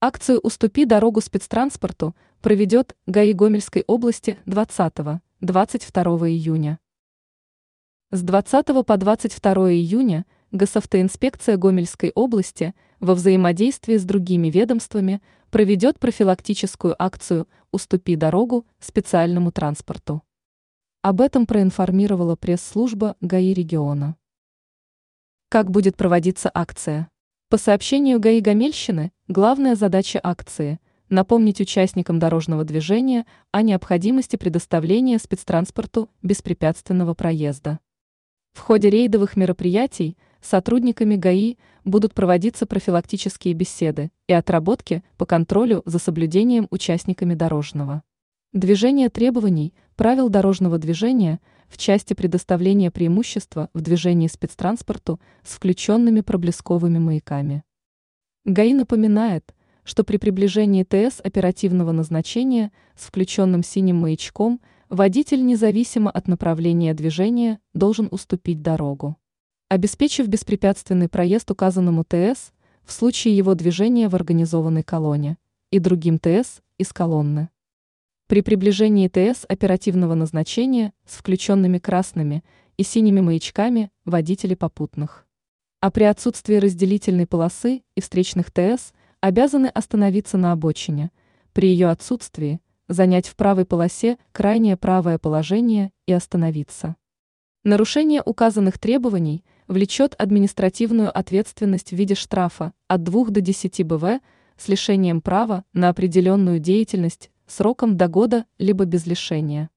Акцию «Уступи дорогу спецтранспорту» проведет ГАИ Гомельской области 20-22 июня. С 20 по 22 июня Госавтоинспекция Гомельской области во взаимодействии с другими ведомствами проведет профилактическую акцию «Уступи дорогу специальному транспорту». Об этом проинформировала пресс-служба ГАИ региона. Как будет проводиться акция? По сообщению ГАИ Гомельщины, главная задача акции – напомнить участникам дорожного движения о необходимости предоставления спецтранспорту беспрепятственного проезда. В ходе рейдовых мероприятий сотрудниками ГАИ будут проводиться профилактические беседы и отработки по контролю за соблюдением участниками дорожного. Движение требований, правил дорожного движения – в части предоставления преимущества в движении спецтранспорту с включенными проблесковыми маяками. ГАИ напоминает, что при приближении ТС оперативного назначения с включенным синим маячком водитель независимо от направления движения должен уступить дорогу. Обеспечив беспрепятственный проезд указанному ТС в случае его движения в организованной колонне и другим ТС из колонны. При приближении ТС оперативного назначения с включенными красными и синими маячками водители попутных. А при отсутствии разделительной полосы и встречных ТС обязаны остановиться на обочине, при ее отсутствии занять в правой полосе крайнее правое положение и остановиться. Нарушение указанных требований влечет административную ответственность в виде штрафа от 2 до 10 БВ с лишением права на определенную деятельность сроком до года либо без лишения.